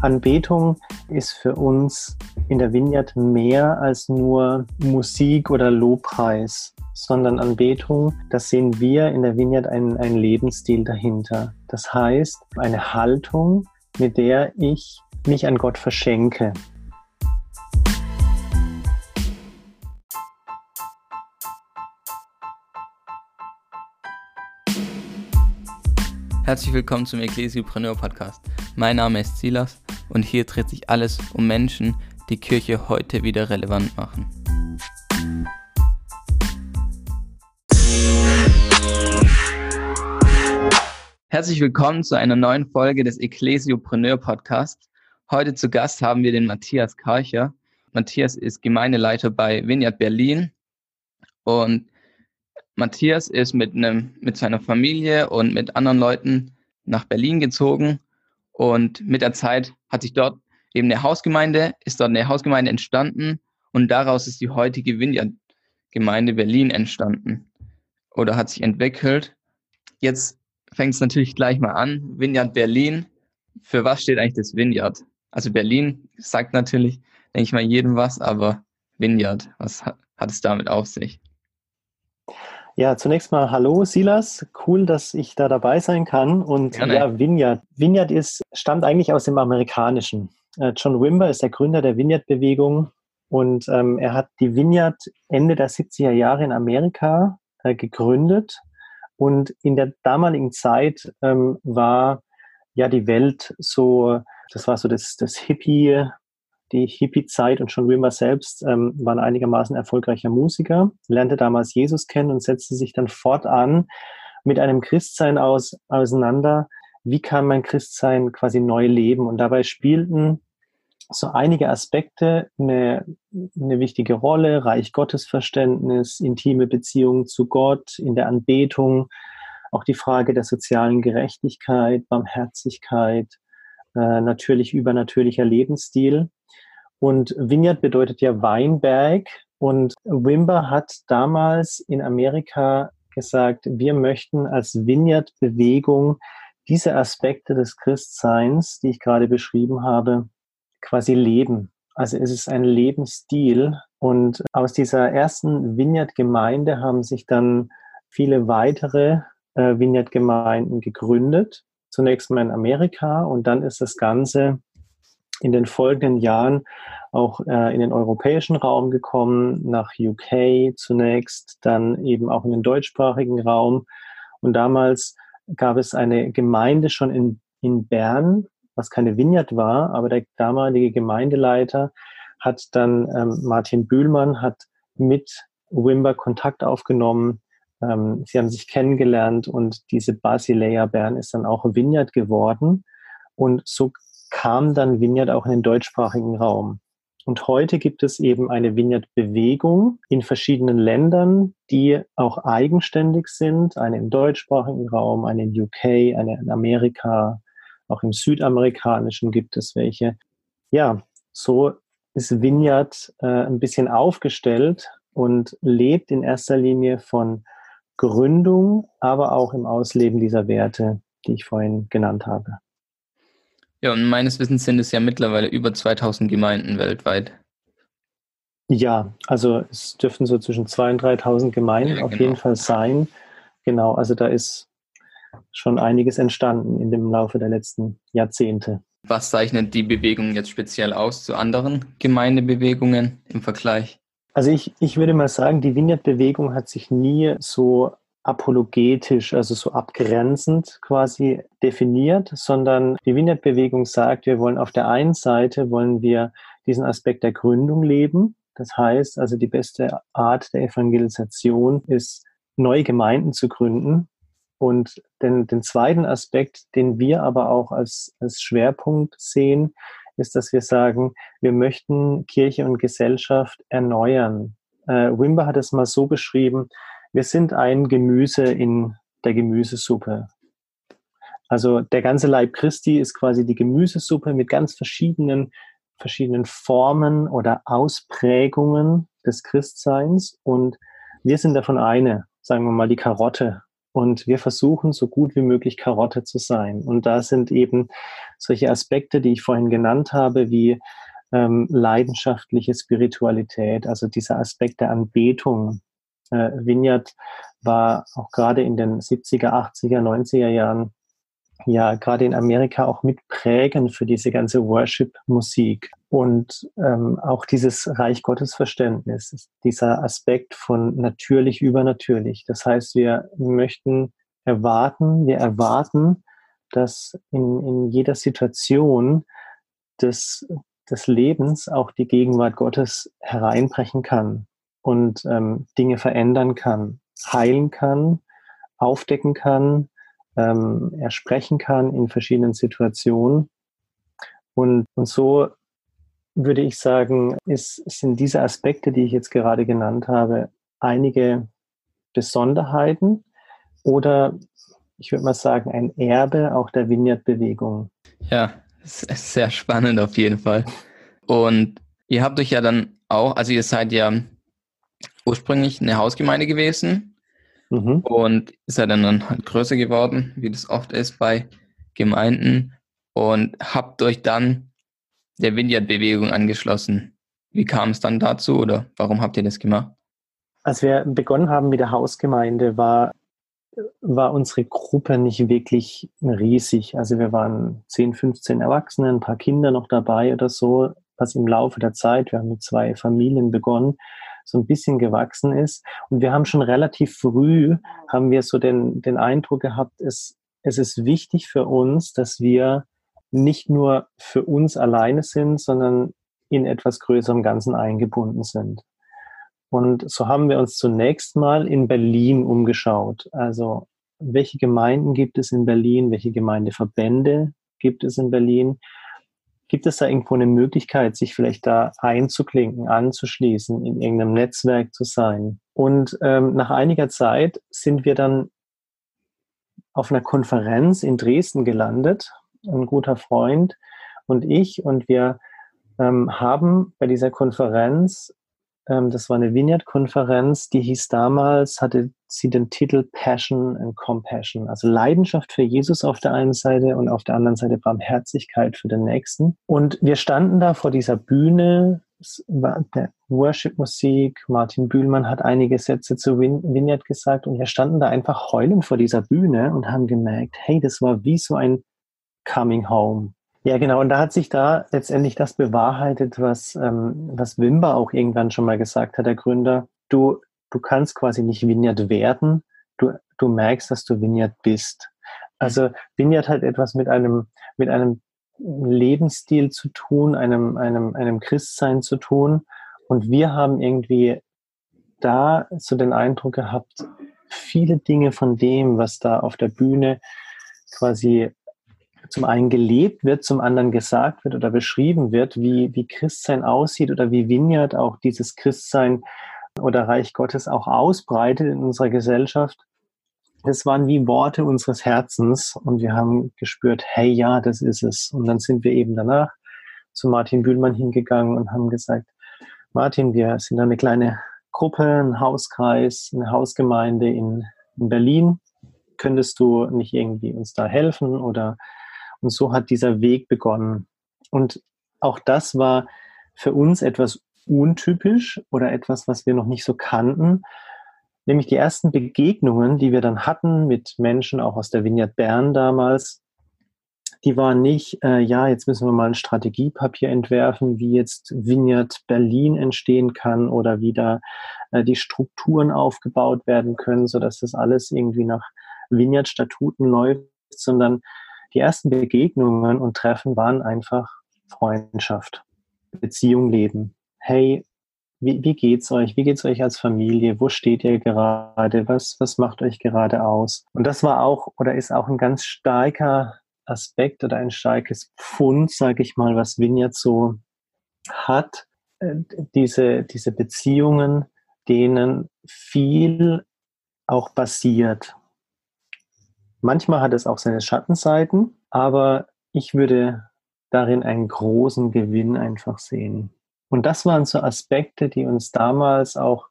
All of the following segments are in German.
Anbetung ist für uns in der Vineyard mehr als nur Musik oder Lobpreis, sondern Anbetung, das sehen wir in der Vineyard einen, einen Lebensstil dahinter. Das heißt, eine Haltung, mit der ich mich an Gott verschenke. Herzlich willkommen zum Ecclesiopreneur Podcast. Mein Name ist Silas und hier dreht sich alles um Menschen, die Kirche heute wieder relevant machen. Herzlich willkommen zu einer neuen Folge des Ecclesiopreneur Podcasts. Heute zu Gast haben wir den Matthias Karcher. Matthias ist Gemeindeleiter bei Vineyard Berlin und Matthias ist mit, einem, mit seiner Familie und mit anderen Leuten nach Berlin gezogen und mit der Zeit hat sich dort eben eine Hausgemeinde, ist dort eine Hausgemeinde entstanden und daraus ist die heutige Vineyard-Gemeinde Berlin entstanden oder hat sich entwickelt. Jetzt fängt es natürlich gleich mal an. Vineyard Berlin. Für was steht eigentlich das Vineyard? Also Berlin sagt natürlich, denke ich mal, jedem was, aber Vineyard, was hat, hat es damit auf sich? Ja, zunächst mal hallo Silas, cool, dass ich da dabei sein kann. Und Gerne. ja, Vineyard. Vineyard ist, stammt eigentlich aus dem Amerikanischen. Äh, John Wimber ist der Gründer der Vineyard-Bewegung und ähm, er hat die Vineyard Ende der 70er Jahre in Amerika äh, gegründet. Und in der damaligen Zeit ähm, war ja die Welt so, das war so das, das Hippie, die Hippie-Zeit und schon Wimmer selbst ähm, war ein einigermaßen erfolgreicher Musiker, lernte damals Jesus kennen und setzte sich dann fortan mit einem Christsein aus, auseinander. Wie kann mein Christsein quasi neu leben? Und dabei spielten so einige Aspekte eine, eine wichtige Rolle, Reich Gottesverständnis, intime Beziehungen zu Gott, in der Anbetung, auch die Frage der sozialen Gerechtigkeit, Barmherzigkeit, äh, natürlich übernatürlicher Lebensstil. Und Vineyard bedeutet ja Weinberg. Und Wimber hat damals in Amerika gesagt, wir möchten als Vineyard-Bewegung diese Aspekte des Christseins, die ich gerade beschrieben habe, quasi leben. Also es ist ein Lebensstil. Und aus dieser ersten Vineyard-Gemeinde haben sich dann viele weitere äh, Vineyard-Gemeinden gegründet. Zunächst mal in Amerika und dann ist das Ganze in den folgenden Jahren auch äh, in den europäischen Raum gekommen, nach UK zunächst, dann eben auch in den deutschsprachigen Raum. Und damals gab es eine Gemeinde schon in, in Bern, was keine Vineyard war, aber der damalige Gemeindeleiter hat dann, ähm, Martin Bühlmann hat mit Wimber Kontakt aufgenommen. Ähm, sie haben sich kennengelernt und diese Basilea Bern ist dann auch Vineyard geworden. Und so kam dann Vineyard auch in den deutschsprachigen Raum. Und heute gibt es eben eine Vineyard-Bewegung in verschiedenen Ländern, die auch eigenständig sind. Eine im deutschsprachigen Raum, eine in UK, eine in Amerika, auch im südamerikanischen gibt es welche. Ja, so ist Vineyard äh, ein bisschen aufgestellt und lebt in erster Linie von Gründung, aber auch im Ausleben dieser Werte, die ich vorhin genannt habe. Ja, und meines Wissens sind es ja mittlerweile über 2000 Gemeinden weltweit. Ja, also es dürften so zwischen 2.000 und 3.000 Gemeinden ja, auf genau. jeden Fall sein. Genau, also da ist schon einiges entstanden in dem Laufe der letzten Jahrzehnte. Was zeichnet die Bewegung jetzt speziell aus zu anderen Gemeindebewegungen im Vergleich? Also ich, ich würde mal sagen, die Vineyard-Bewegung hat sich nie so apologetisch, also so abgrenzend quasi definiert, sondern die Vineyard-Bewegung sagt, wir wollen auf der einen Seite wollen wir diesen Aspekt der Gründung leben. Das heißt, also die beste Art der Evangelisation ist, neue Gemeinden zu gründen. Und den, den zweiten Aspekt, den wir aber auch als, als Schwerpunkt sehen, ist, dass wir sagen, wir möchten Kirche und Gesellschaft erneuern. Äh, Wimber hat es mal so beschrieben, wir sind ein Gemüse in der Gemüsesuppe. Also der ganze Leib Christi ist quasi die Gemüsesuppe mit ganz verschiedenen, verschiedenen Formen oder Ausprägungen des Christseins. Und wir sind davon eine, sagen wir mal, die Karotte Und wir versuchen so gut wie möglich Karotte zu sein. Und da sind eben solche Aspekte, die ich vorhin genannt habe, wie ähm, leidenschaftliche Spiritualität, also dieser Aspekt der Anbetung. Äh, Vineyard war auch gerade in den 70er, 80er, 90er Jahren ja gerade in Amerika auch mitprägend für diese ganze Worship-Musik und ähm, auch dieses Reich Gottes Verständnis, dieser Aspekt von natürlich übernatürlich. Das heißt, wir möchten erwarten, wir erwarten, dass in, in jeder Situation des, des Lebens auch die Gegenwart Gottes hereinbrechen kann und ähm, Dinge verändern kann, heilen kann, aufdecken kann, ähm, er sprechen kann in verschiedenen Situationen. Und, und so würde ich sagen, ist, sind diese Aspekte, die ich jetzt gerade genannt habe, einige Besonderheiten oder ich würde mal sagen, ein Erbe auch der Vineyard-Bewegung. Ja, sehr spannend auf jeden Fall. Und ihr habt euch ja dann auch, also ihr seid ja ursprünglich eine Hausgemeinde gewesen Mhm. Und ist ja dann, dann halt größer geworden, wie das oft ist bei Gemeinden. Und habt euch dann der Vineyard-Bewegung angeschlossen. Wie kam es dann dazu oder warum habt ihr das gemacht? Als wir begonnen haben mit der Hausgemeinde, war, war unsere Gruppe nicht wirklich riesig. Also wir waren 10, 15 Erwachsene, ein paar Kinder noch dabei oder so, was im Laufe der Zeit, wir haben mit zwei Familien begonnen, so ein bisschen gewachsen ist. Und wir haben schon relativ früh, haben wir so den, den Eindruck gehabt, es, es ist wichtig für uns, dass wir nicht nur für uns alleine sind, sondern in etwas größerem Ganzen eingebunden sind. Und so haben wir uns zunächst mal in Berlin umgeschaut. Also welche Gemeinden gibt es in Berlin? Welche Gemeindeverbände gibt es in Berlin? Gibt es da irgendwo eine Möglichkeit, sich vielleicht da einzuklinken, anzuschließen, in irgendeinem Netzwerk zu sein? Und ähm, nach einiger Zeit sind wir dann auf einer Konferenz in Dresden gelandet, ein guter Freund und ich, und wir ähm, haben bei dieser Konferenz ähm, das war eine Vineyard-Konferenz, die hieß damals, hatte sie den Titel Passion and Compassion, also Leidenschaft für Jesus auf der einen Seite und auf der anderen Seite Barmherzigkeit für den Nächsten. Und wir standen da vor dieser Bühne, der Worship-Musik, Martin Bühlmann hat einige Sätze zu Vineyard gesagt und wir standen da einfach heulend vor dieser Bühne und haben gemerkt, hey, das war wie so ein Coming Home. Ja, genau. Und da hat sich da letztendlich das bewahrheitet, was, ähm, was Wimber auch irgendwann schon mal gesagt hat, der Gründer. Du, du kannst quasi nicht Vineyard werden. Du, du merkst, dass du Vineyard bist. Also Vineyard hat etwas mit einem, mit einem Lebensstil zu tun, einem, einem, einem Christsein zu tun. Und wir haben irgendwie da so den Eindruck gehabt, viele Dinge von dem, was da auf der Bühne quasi zum einen gelebt wird, zum anderen gesagt wird oder beschrieben wird, wie, wie Christsein aussieht oder wie Vineyard auch dieses Christsein oder Reich Gottes auch ausbreitet in unserer Gesellschaft. Das waren wie Worte unseres Herzens und wir haben gespürt, hey ja, das ist es. Und dann sind wir eben danach zu Martin Bühlmann hingegangen und haben gesagt, Martin, wir sind eine kleine Gruppe, ein Hauskreis, eine Hausgemeinde in, in Berlin. Könntest du nicht irgendwie uns da helfen oder und so hat dieser Weg begonnen. Und auch das war für uns etwas untypisch oder etwas, was wir noch nicht so kannten. Nämlich die ersten Begegnungen, die wir dann hatten mit Menschen auch aus der Vignette Bern damals, die waren nicht, äh, ja, jetzt müssen wir mal ein Strategiepapier entwerfen, wie jetzt Vignette Berlin entstehen kann oder wie da äh, die Strukturen aufgebaut werden können, sodass das alles irgendwie nach Vignette-Statuten läuft, sondern die ersten Begegnungen und Treffen waren einfach Freundschaft, Beziehung leben. Hey, wie, wie geht's euch? Wie geht's euch als Familie? Wo steht ihr gerade? Was, was macht euch gerade aus? Und das war auch oder ist auch ein ganz starker Aspekt oder ein starkes Pfund, sage ich mal, was Vineyard so hat. Äh, diese, diese Beziehungen, denen viel auch basiert. Manchmal hat es auch seine Schattenseiten, aber ich würde darin einen großen Gewinn einfach sehen. Und das waren so Aspekte, die uns damals auch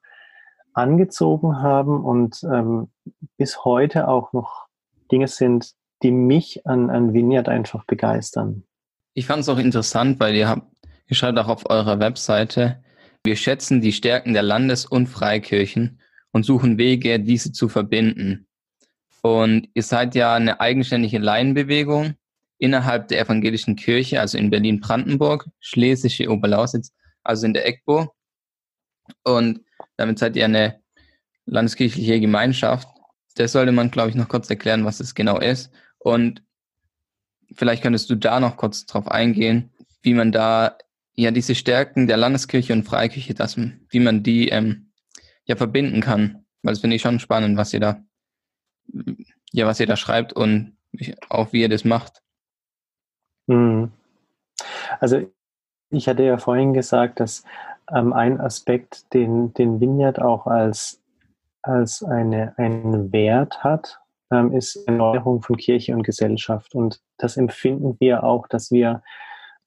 angezogen haben und ähm, bis heute auch noch Dinge sind, die mich an, an Vineyard einfach begeistern. Ich fand es auch interessant, weil ihr habt, ihr schreibt auch auf eurer Webseite, wir schätzen die Stärken der Landes- und Freikirchen und suchen Wege, diese zu verbinden. Und ihr seid ja eine eigenständige Laienbewegung innerhalb der evangelischen Kirche, also in Berlin-Brandenburg, Schlesische Oberlausitz, also in der EGBO. Und damit seid ihr eine landeskirchliche Gemeinschaft. Das sollte man, glaube ich, noch kurz erklären, was es genau ist. Und vielleicht könntest du da noch kurz drauf eingehen, wie man da ja diese Stärken der Landeskirche und Freikirche, dass, wie man die ähm, ja verbinden kann. Weil das finde ich schon spannend, was ihr da, ja, was ihr da schreibt und auch wie ihr das macht. Mhm. Also ich hatte ja vorhin gesagt, dass ähm, ein Aspekt, den, den Vineyard auch als, als eine, einen Wert hat, ähm, ist Erneuerung von Kirche und Gesellschaft. Und das empfinden wir auch, dass wir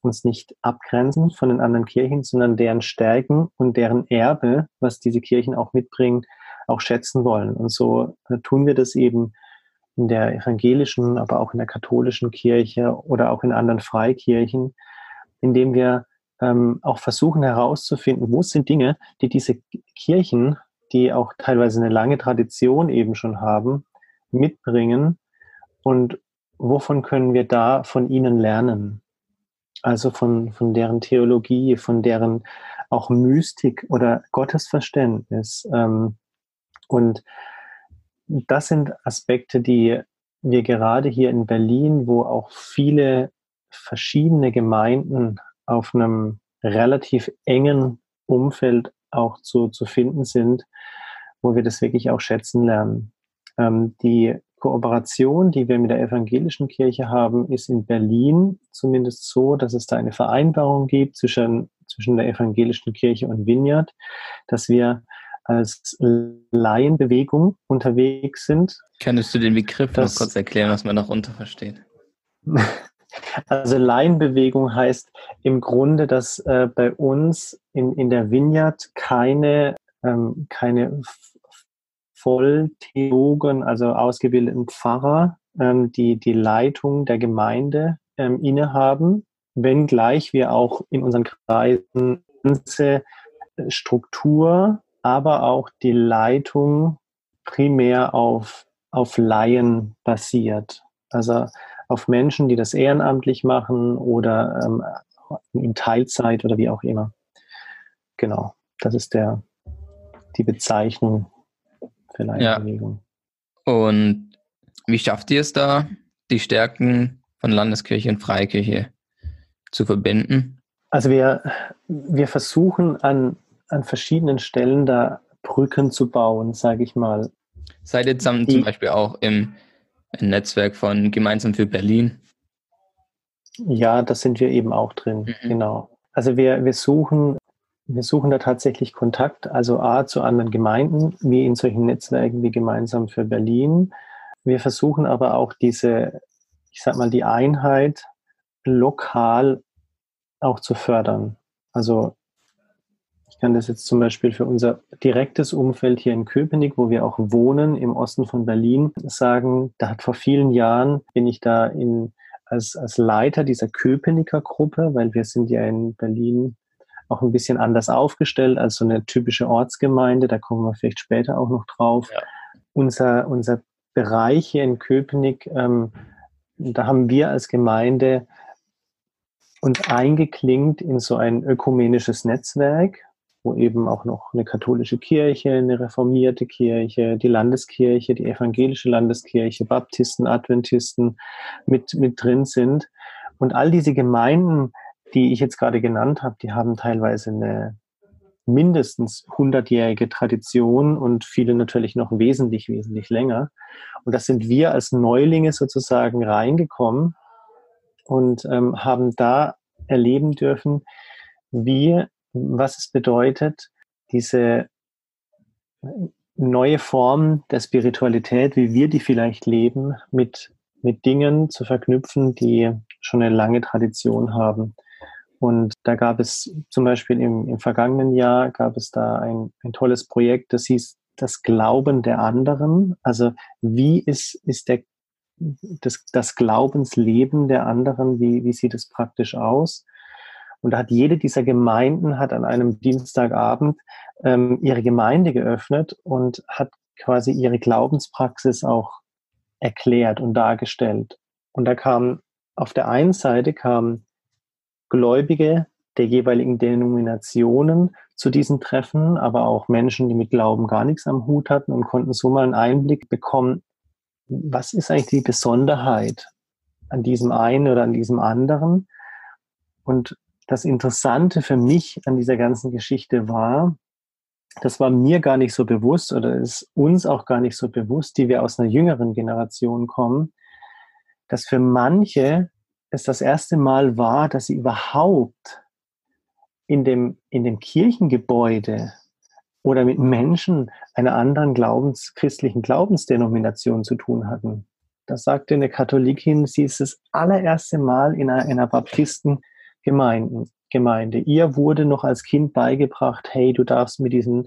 uns nicht abgrenzen von den anderen Kirchen, sondern deren Stärken und deren Erbe, was diese Kirchen auch mitbringen, auch schätzen wollen. Und so äh, tun wir das eben in der evangelischen, aber auch in der katholischen Kirche oder auch in anderen Freikirchen, indem wir ähm, auch versuchen herauszufinden, wo sind Dinge, die diese Kirchen, die auch teilweise eine lange Tradition eben schon haben, mitbringen und wovon können wir da von ihnen lernen? Also von, von deren Theologie, von deren auch Mystik oder Gottesverständnis. Ähm, und das sind Aspekte, die wir gerade hier in Berlin, wo auch viele verschiedene Gemeinden auf einem relativ engen Umfeld auch zu, zu finden sind, wo wir das wirklich auch schätzen lernen. Ähm, die Kooperation, die wir mit der evangelischen Kirche haben, ist in Berlin zumindest so, dass es da eine Vereinbarung gibt zwischen, zwischen der evangelischen Kirche und Vineyard, dass wir als Laienbewegung unterwegs sind. Könntest du den Begriff das, noch kurz erklären, was man darunter versteht? Also Laienbewegung heißt im Grunde, dass äh, bei uns in, in der Vineyard keine, ähm, keine Volltheologen, also ausgebildeten Pfarrer, ähm, die die Leitung der Gemeinde ähm, innehaben, wenngleich wir auch in unseren Kreisen ganze äh, Struktur, aber auch die Leitung primär auf, auf Laien basiert. Also auf Menschen, die das ehrenamtlich machen oder ähm, in Teilzeit oder wie auch immer. Genau, das ist der, die Bezeichnung für Laienbewegung. Ja. Und wie schafft ihr es da, die Stärken von Landeskirche und Freikirche zu verbinden? Also wir, wir versuchen an, an verschiedenen Stellen da Brücken zu bauen, sage ich mal. Seid ihr zusammen zum Beispiel auch im, im Netzwerk von Gemeinsam für Berlin? Ja, das sind wir eben auch drin, mhm. genau. Also wir, wir suchen wir suchen da tatsächlich Kontakt, also A zu anderen Gemeinden, wie in solchen Netzwerken wie Gemeinsam für Berlin. Wir versuchen aber auch diese, ich sag mal, die Einheit lokal auch zu fördern. Also kann das jetzt zum Beispiel für unser direktes Umfeld hier in Köpenick, wo wir auch wohnen, im Osten von Berlin, sagen, da hat vor vielen Jahren bin ich da in, als, als Leiter dieser Köpenicker Gruppe, weil wir sind ja in Berlin auch ein bisschen anders aufgestellt als so eine typische Ortsgemeinde. Da kommen wir vielleicht später auch noch drauf. Ja. Unser, unser Bereich hier in Köpenick, ähm, da haben wir als Gemeinde uns eingeklinkt in so ein ökumenisches Netzwerk, wo eben auch noch eine katholische Kirche, eine reformierte Kirche, die Landeskirche, die evangelische Landeskirche, Baptisten, Adventisten mit, mit drin sind. Und all diese Gemeinden die ich jetzt gerade genannt habe, die haben teilweise eine mindestens 100-jährige Tradition und viele natürlich noch wesentlich, wesentlich länger. Und das sind wir als Neulinge sozusagen reingekommen und ähm, haben da erleben dürfen, wie, was es bedeutet, diese neue Form der Spiritualität, wie wir die vielleicht leben, mit, mit Dingen zu verknüpfen, die schon eine lange Tradition haben. Und da gab es zum Beispiel im, im vergangenen Jahr gab es da ein, ein tolles Projekt, das hieß das Glauben der anderen. Also wie ist, ist der, das, das Glaubensleben der anderen, wie, wie sieht es praktisch aus? Und da hat jede dieser Gemeinden hat an einem Dienstagabend ähm, ihre Gemeinde geöffnet und hat quasi ihre Glaubenspraxis auch erklärt und dargestellt. Und da kamen auf der einen Seite kamen Gläubige der jeweiligen Denominationen zu diesen Treffen, aber auch Menschen, die mit Glauben gar nichts am Hut hatten und konnten so mal einen Einblick bekommen, was ist eigentlich die Besonderheit an diesem einen oder an diesem anderen. Und das Interessante für mich an dieser ganzen Geschichte war, das war mir gar nicht so bewusst oder ist uns auch gar nicht so bewusst, die wir aus einer jüngeren Generation kommen, dass für manche es das erste Mal war, dass sie überhaupt in dem, in dem Kirchengebäude oder mit Menschen einer anderen Glaubens, christlichen Glaubensdenomination zu tun hatten. Das sagte eine Katholikin, sie ist das allererste Mal in einer, einer Baptistengemeinde. Gemeinde. Ihr wurde noch als Kind beigebracht, hey, du darfst mit diesen,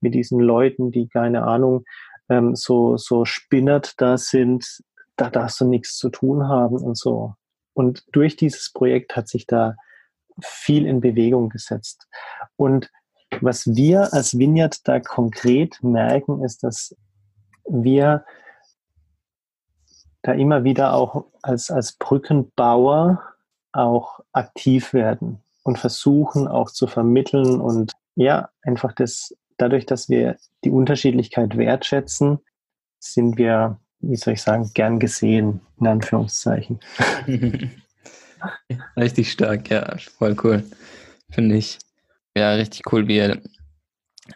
mit diesen Leuten, die keine Ahnung, ähm, so, so spinnert da sind, da darfst du nichts zu tun haben und so. Und durch dieses Projekt hat sich da viel in Bewegung gesetzt. Und was wir als Vineyard da konkret merken, ist, dass wir da immer wieder auch als, als Brückenbauer auch aktiv werden und versuchen auch zu vermitteln und ja, einfach das, dadurch, dass wir die Unterschiedlichkeit wertschätzen, sind wir, wie soll ich sagen, gern gesehen, in Anführungszeichen. Richtig stark, ja, voll cool. Finde ich. Ja, richtig cool, wie er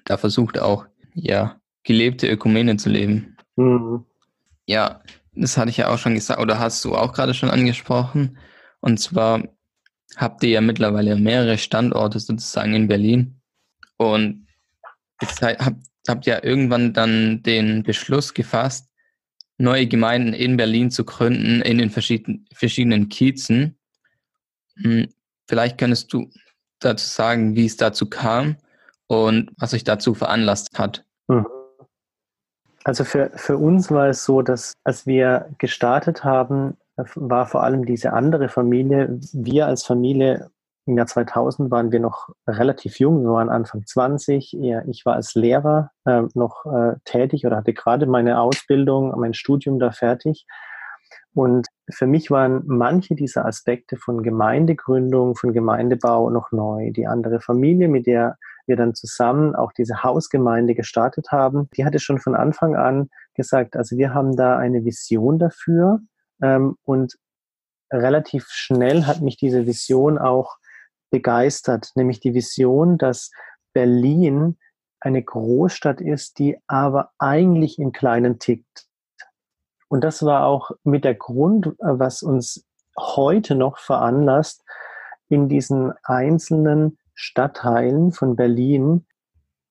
da versucht auch, ja, gelebte Ökumene zu leben. Mhm. Ja, das hatte ich ja auch schon gesagt, oder hast du auch gerade schon angesprochen. Und zwar habt ihr ja mittlerweile mehrere Standorte sozusagen in Berlin. Und jetzt habt, habt ihr irgendwann dann den Beschluss gefasst, neue Gemeinden in Berlin zu gründen, in den verschiedenen, verschiedenen Kiezen. Hm, vielleicht könntest du dazu sagen, wie es dazu kam und was euch dazu veranlasst hat. Mhm. Also für, für uns war es so, dass als wir gestartet haben, war vor allem diese andere Familie. Wir als Familie im Jahr 2000 waren wir noch relativ jung, wir waren Anfang 20. Ich war als Lehrer äh, noch äh, tätig oder hatte gerade meine Ausbildung, mein Studium da fertig. Und für mich waren manche dieser Aspekte von Gemeindegründung, von Gemeindebau noch neu. Die andere Familie, mit der wir dann zusammen auch diese Hausgemeinde gestartet haben, die hatte schon von Anfang an gesagt, also wir haben da eine Vision dafür ähm, und relativ schnell hat mich diese Vision auch begeistert, nämlich die Vision, dass Berlin eine Großstadt ist, die aber eigentlich im Kleinen tickt. Und das war auch mit der Grund, was uns heute noch veranlasst, in diesen einzelnen Stadtteilen von Berlin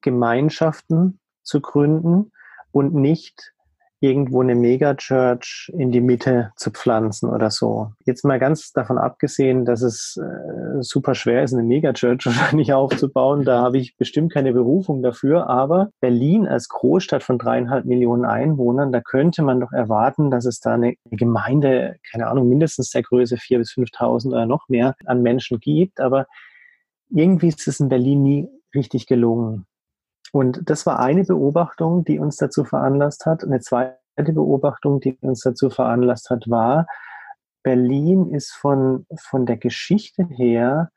Gemeinschaften zu gründen und nicht irgendwo eine Megachurch in die Mitte zu pflanzen oder so. Jetzt mal ganz davon abgesehen, dass es äh, super schwer ist, eine Megachurch wahrscheinlich aufzubauen. Da habe ich bestimmt keine Berufung dafür. Aber Berlin als Großstadt von dreieinhalb Millionen Einwohnern, da könnte man doch erwarten, dass es da eine Gemeinde, keine Ahnung, mindestens der Größe vier bis 5.000 oder noch mehr an Menschen gibt. Aber irgendwie ist es in Berlin nie richtig gelungen. Und das war eine Beobachtung, die uns dazu veranlasst hat. Eine zweite Beobachtung, die uns dazu veranlasst hat, war, Berlin ist von, von der Geschichte her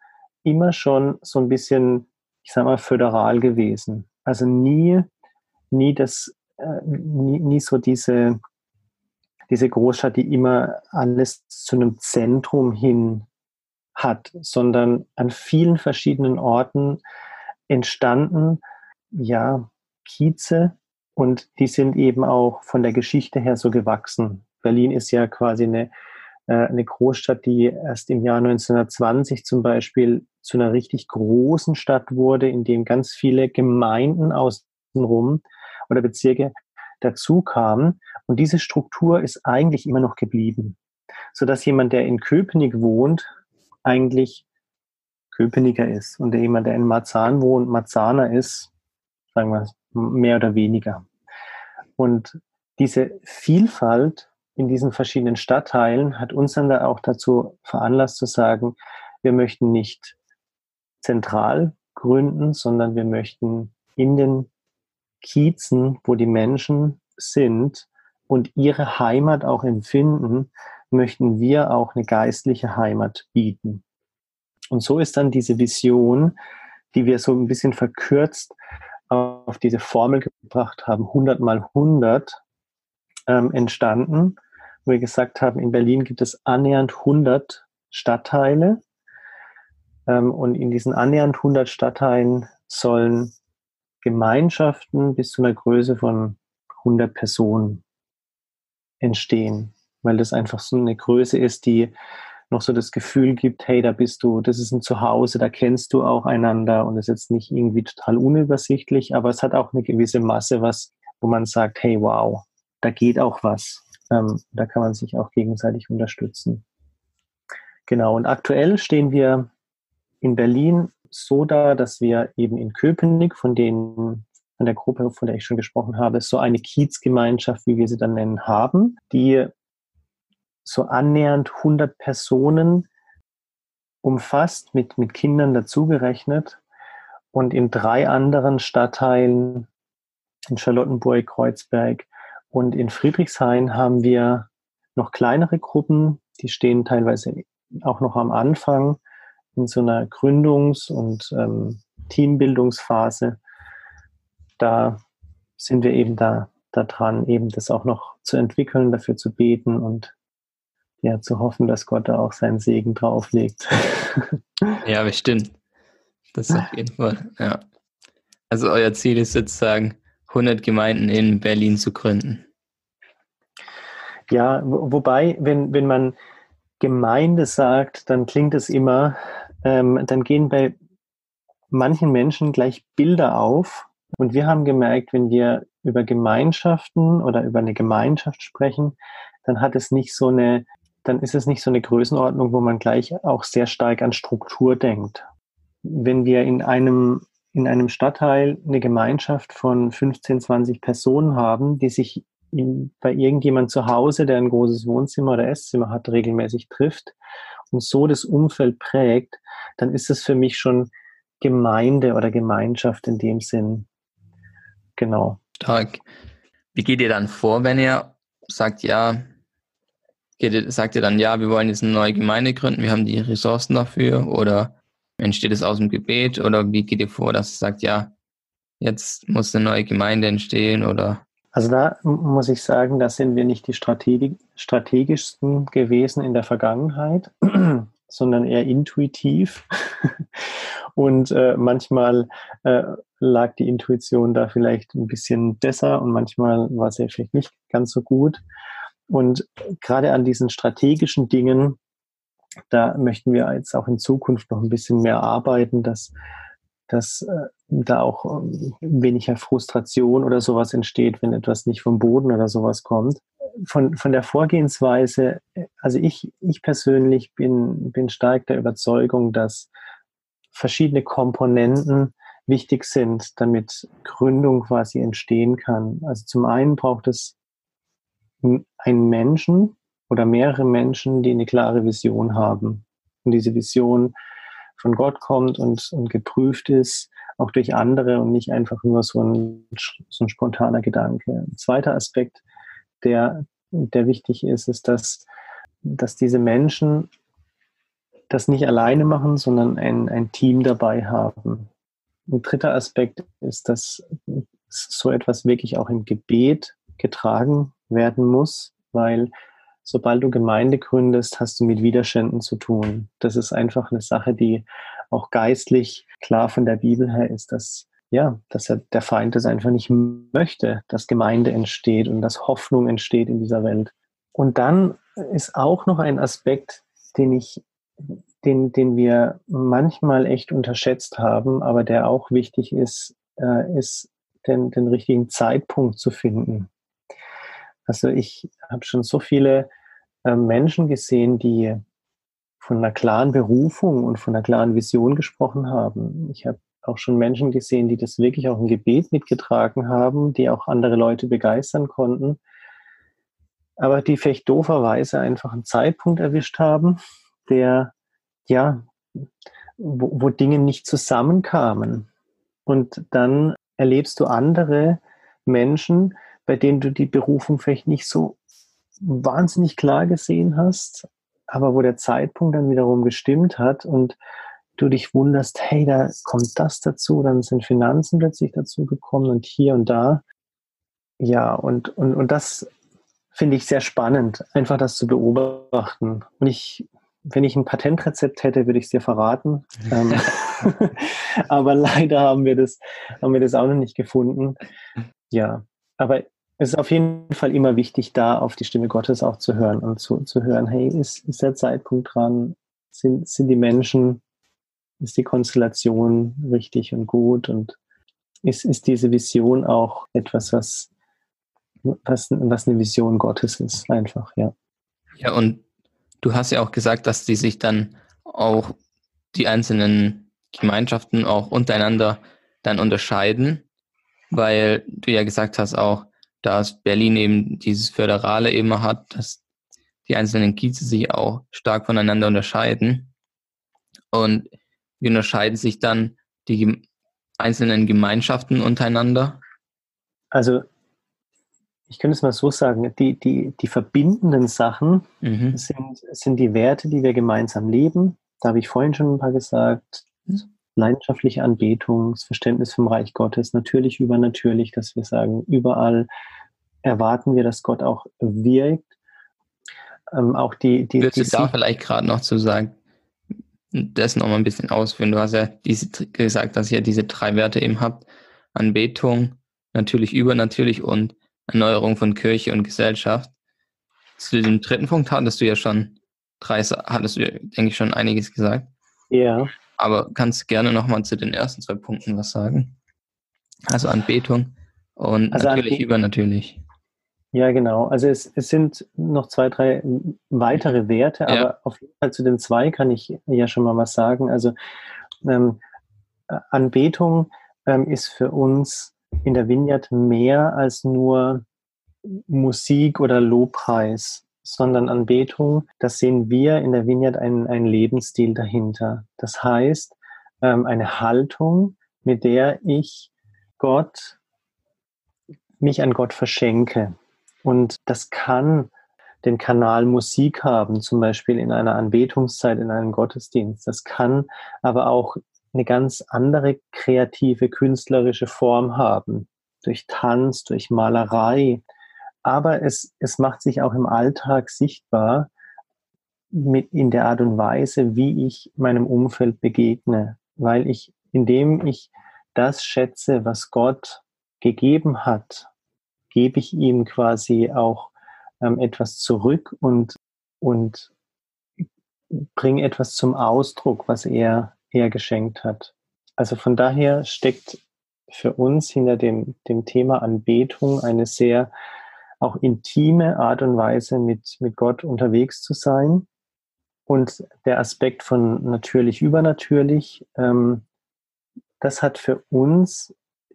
immer schon so ein bisschen, ich sag mal, föderal gewesen. Also nie, nie das, äh, nie, nie so diese, diese Großstadt, die immer alles zu einem Zentrum hin hat, sondern an vielen verschiedenen Orten entstanden, ja, Kieze und die sind eben auch von der Geschichte her so gewachsen. Berlin ist ja quasi eine, äh, eine Großstadt, die erst im Jahr 1920 zum Beispiel zu einer richtig großen Stadt wurde, in dem ganz viele Gemeinden außenrum oder Bezirke dazu kamen. Und diese Struktur ist eigentlich immer noch geblieben, sodass jemand, der in Köpenick wohnt, eigentlich Köpenicker ist und jemand, der in Marzahn wohnt, Marzaner ist, sagen wir mehr oder weniger. Und diese Vielfalt in diesen verschiedenen Stadtteilen hat uns dann da auch dazu veranlasst zu sagen, wir möchten nicht zentral gründen, sondern wir möchten in den Kiezen, wo die Menschen sind und ihre Heimat auch empfinden, möchten wir auch eine geistliche Heimat bieten. Und so ist dann diese Vision, die wir so ein bisschen verkürzt auf diese Formel gebracht haben, 100 mal 100, ähm, entstanden, wo wir gesagt haben, in Berlin gibt es annähernd 100 Stadtteile ähm, und in diesen annähernd 100 Stadtteilen sollen Gemeinschaften bis zu einer Größe von 100 Personen entstehen, weil das einfach so eine Größe ist, die noch so das Gefühl gibt, hey, da bist du, das ist ein Zuhause, da kennst du auch einander und es ist jetzt nicht irgendwie total unübersichtlich, aber es hat auch eine gewisse Masse, was, wo man sagt, hey, wow, da geht auch was. Ähm, da kann man sich auch gegenseitig unterstützen. Genau, und aktuell stehen wir in Berlin so da, dass wir eben in Köpenick von den von der Gruppe, von der ich schon gesprochen habe, so eine Kiezgemeinschaft, wie wir sie dann nennen, haben, die so annähernd 100 Personen umfasst, mit, mit Kindern dazugerechnet. Und in drei anderen Stadtteilen, in Charlottenburg, Kreuzberg und in Friedrichshain, haben wir noch kleinere Gruppen, die stehen teilweise auch noch am Anfang in so einer Gründungs- und ähm, Teambildungsphase. Da sind wir eben da, da dran, eben das auch noch zu entwickeln, dafür zu beten und ja, zu hoffen, dass Gott da auch seinen Segen drauflegt. ja, bestimmt. Das auf jeden Fall, ja. Also euer Ziel ist sozusagen, 100 Gemeinden in Berlin zu gründen. Ja, wobei, wenn, wenn man Gemeinde sagt, dann klingt es immer, ähm, dann gehen bei manchen Menschen gleich Bilder auf. Und wir haben gemerkt, wenn wir über Gemeinschaften oder über eine Gemeinschaft sprechen, dann hat es nicht so eine, dann ist es nicht so eine Größenordnung, wo man gleich auch sehr stark an Struktur denkt. Wenn wir in einem, in einem Stadtteil eine Gemeinschaft von 15, 20 Personen haben, die sich in, bei irgendjemand zu Hause, der ein großes Wohnzimmer oder Esszimmer hat, regelmäßig trifft und so das Umfeld prägt, dann ist es für mich schon Gemeinde oder Gemeinschaft in dem Sinn. Genau. Stark. Wie geht ihr dann vor, wenn ihr sagt, ja, geht, sagt ihr dann, ja, wir wollen jetzt eine neue Gemeinde gründen, wir haben die Ressourcen dafür oder entsteht es aus dem Gebet oder wie geht ihr vor, dass ihr sagt, ja, jetzt muss eine neue Gemeinde entstehen oder? Also da muss ich sagen, da sind wir nicht die Strategi strategischsten gewesen in der Vergangenheit sondern eher intuitiv. und äh, manchmal äh, lag die Intuition da vielleicht ein bisschen besser und manchmal war sie vielleicht nicht ganz so gut. Und gerade an diesen strategischen Dingen, da möchten wir jetzt auch in Zukunft noch ein bisschen mehr arbeiten, dass, dass äh, da auch ähm, weniger Frustration oder sowas entsteht, wenn etwas nicht vom Boden oder sowas kommt von, von der Vorgehensweise, also ich, ich persönlich bin, bin stark der Überzeugung, dass verschiedene Komponenten wichtig sind, damit Gründung quasi entstehen kann. Also zum einen braucht es einen Menschen oder mehrere Menschen, die eine klare Vision haben. Und diese Vision von Gott kommt und, und geprüft ist, auch durch andere und nicht einfach nur so ein, so ein spontaner Gedanke. Ein zweiter Aspekt der, der wichtig ist, ist, dass, dass diese Menschen das nicht alleine machen, sondern ein, ein Team dabei haben. Ein dritter Aspekt ist, dass so etwas wirklich auch im Gebet getragen werden muss, weil sobald du Gemeinde gründest, hast du mit Widerständen zu tun. Das ist einfach eine Sache, die auch geistlich klar von der Bibel her ist, dass ja, dass er, der Feind es einfach nicht möchte, dass Gemeinde entsteht und dass Hoffnung entsteht in dieser Welt. Und dann ist auch noch ein Aspekt, den ich, den, den wir manchmal echt unterschätzt haben, aber der auch wichtig ist, äh, ist den, den richtigen Zeitpunkt zu finden. Also ich habe schon so viele äh, Menschen gesehen, die von einer klaren Berufung und von einer klaren Vision gesprochen haben. Ich habe auch schon Menschen gesehen, die das wirklich auch im Gebet mitgetragen haben, die auch andere Leute begeistern konnten, aber die vielleicht dooferweise einfach einen Zeitpunkt erwischt haben, der, ja, wo, wo Dinge nicht zusammenkamen. Und dann erlebst du andere Menschen, bei denen du die Berufung vielleicht nicht so wahnsinnig klar gesehen hast, aber wo der Zeitpunkt dann wiederum gestimmt hat und du dich wunderst, hey, da kommt das dazu, dann sind Finanzen plötzlich dazu gekommen und hier und da. Ja, und, und, und das finde ich sehr spannend, einfach das zu beobachten. Und ich, wenn ich ein Patentrezept hätte, würde ich es dir verraten. Ähm, aber leider haben wir das, haben wir das auch noch nicht gefunden. Ja, aber es ist auf jeden Fall immer wichtig, da auf die Stimme Gottes auch zu hören und zu, zu hören, hey, ist, ist der Zeitpunkt dran? Sind, sind die Menschen, ist die Konstellation richtig und gut? Und ist, ist diese Vision auch etwas, was, was, was eine Vision Gottes ist, einfach, ja. Ja, und du hast ja auch gesagt, dass die sich dann auch die einzelnen Gemeinschaften auch untereinander dann unterscheiden, weil du ja gesagt hast auch, dass Berlin eben dieses Föderale eben hat, dass die einzelnen Kieze sich auch stark voneinander unterscheiden. Und wie unterscheiden sich dann die einzelnen Gemeinschaften untereinander? Also ich könnte es mal so sagen, die, die, die verbindenden Sachen mhm. sind, sind die Werte, die wir gemeinsam leben. Da habe ich vorhin schon ein paar gesagt. Mhm. Leidenschaftliche Anbetung, das Verständnis vom Reich Gottes, natürlich übernatürlich, dass wir sagen, überall erwarten wir, dass Gott auch wirkt. Ähm, auch die, die, Würdest die du da vielleicht gerade noch zu sagen, das noch mal ein bisschen ausführen? Du hast ja diese, gesagt, dass ihr diese drei Werte eben habt. Anbetung, natürlich übernatürlich und Erneuerung von Kirche und Gesellschaft. Zu dem dritten Punkt hattest du ja schon drei, hattest du, denke ich, schon einiges gesagt. Ja. Aber kannst du gerne noch mal zu den ersten zwei Punkten was sagen? Also Anbetung und also natürlich Anbetung. übernatürlich. Ja, genau. Also es, es sind noch zwei, drei weitere Werte, ja. aber auf jeden Fall zu den zwei kann ich ja schon mal was sagen. Also ähm, Anbetung ähm, ist für uns in der Vineyard mehr als nur Musik oder Lobpreis, sondern Anbetung, das sehen wir in der Vineyard einen, einen Lebensstil dahinter. Das heißt, ähm, eine Haltung, mit der ich Gott, mich an Gott verschenke. Und das kann den Kanal Musik haben, zum Beispiel in einer Anbetungszeit, in einem Gottesdienst. Das kann aber auch eine ganz andere kreative, künstlerische Form haben. Durch Tanz, durch Malerei. Aber es, es macht sich auch im Alltag sichtbar mit in der Art und Weise, wie ich meinem Umfeld begegne. Weil ich, indem ich das schätze, was Gott gegeben hat, gebe ich ihm quasi auch ähm, etwas zurück und, und bringe etwas zum Ausdruck, was er, er geschenkt hat. Also von daher steckt für uns hinter dem, dem Thema Anbetung eine sehr auch intime Art und Weise, mit, mit Gott unterwegs zu sein. Und der Aspekt von natürlich übernatürlich, ähm, das hat für uns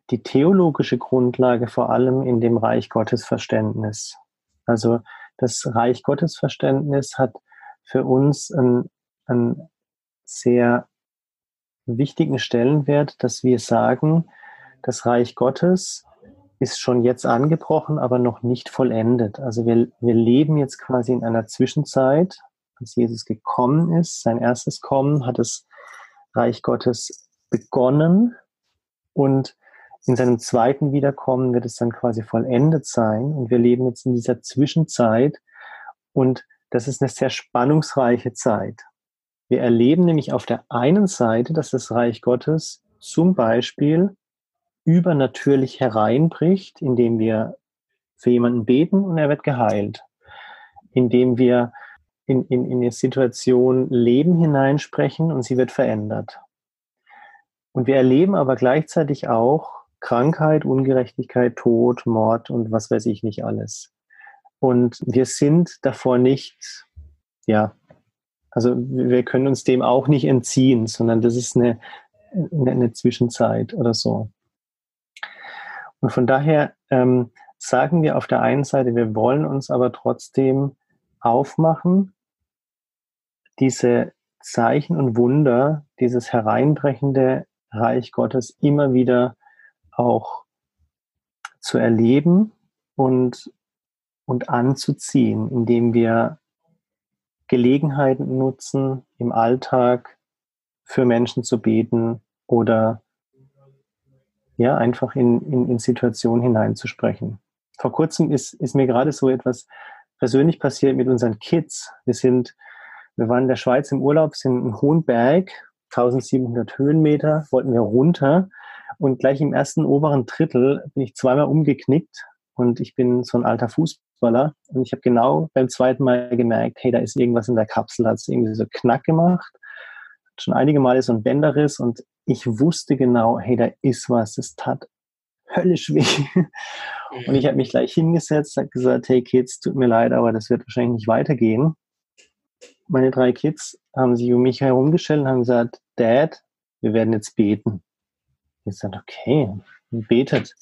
die theologische Grundlage vor allem in dem Reich Gottes Verständnis. Also das Reich Gottes Verständnis hat für uns einen, einen sehr wichtigen Stellenwert, dass wir sagen, das Reich Gottes ist schon jetzt angebrochen, aber noch nicht vollendet. Also wir, wir leben jetzt quasi in einer Zwischenzeit, als Jesus gekommen ist, sein erstes Kommen, hat das Reich Gottes begonnen und in seinem zweiten Wiederkommen wird es dann quasi vollendet sein und wir leben jetzt in dieser Zwischenzeit und das ist eine sehr spannungsreiche Zeit. Wir erleben nämlich auf der einen Seite, dass das Reich Gottes zum Beispiel übernatürlich hereinbricht, indem wir für jemanden beten und er wird geheilt, indem wir in, in, in eine Situation Leben hineinsprechen und sie wird verändert. Und wir erleben aber gleichzeitig auch Krankheit, Ungerechtigkeit, Tod, Mord und was weiß ich nicht alles. Und wir sind davor nicht, ja, also wir können uns dem auch nicht entziehen, sondern das ist eine, eine Zwischenzeit oder so. Und von daher ähm, sagen wir auf der einen Seite, wir wollen uns aber trotzdem aufmachen, diese Zeichen und Wunder, dieses hereinbrechende Reich Gottes immer wieder auch zu erleben und, und anzuziehen, indem wir Gelegenheiten nutzen, im Alltag für Menschen zu beten oder ja, einfach in, in, in Situationen hineinzusprechen. Vor kurzem ist, ist mir gerade so etwas persönlich passiert mit unseren Kids. Wir sind, wir waren in der Schweiz im Urlaub, sind einen hohen Berg, 1700 Höhenmeter, wollten wir runter und gleich im ersten oberen Drittel bin ich zweimal umgeknickt und ich bin so ein alter Fußballer und ich habe genau beim zweiten Mal gemerkt, hey, da ist irgendwas in der Kapsel, hat es irgendwie so knack gemacht. Schon einige Male so ein Bänderriss und ich wusste genau, hey, da ist was, das tat höllisch weh. Und ich habe mich gleich hingesetzt, habe gesagt, hey Kids, tut mir leid, aber das wird wahrscheinlich nicht weitergehen. Meine drei Kids haben sich um mich herumgestellt und haben gesagt, Dad, wir werden jetzt beten. Ich sagte, okay, betet.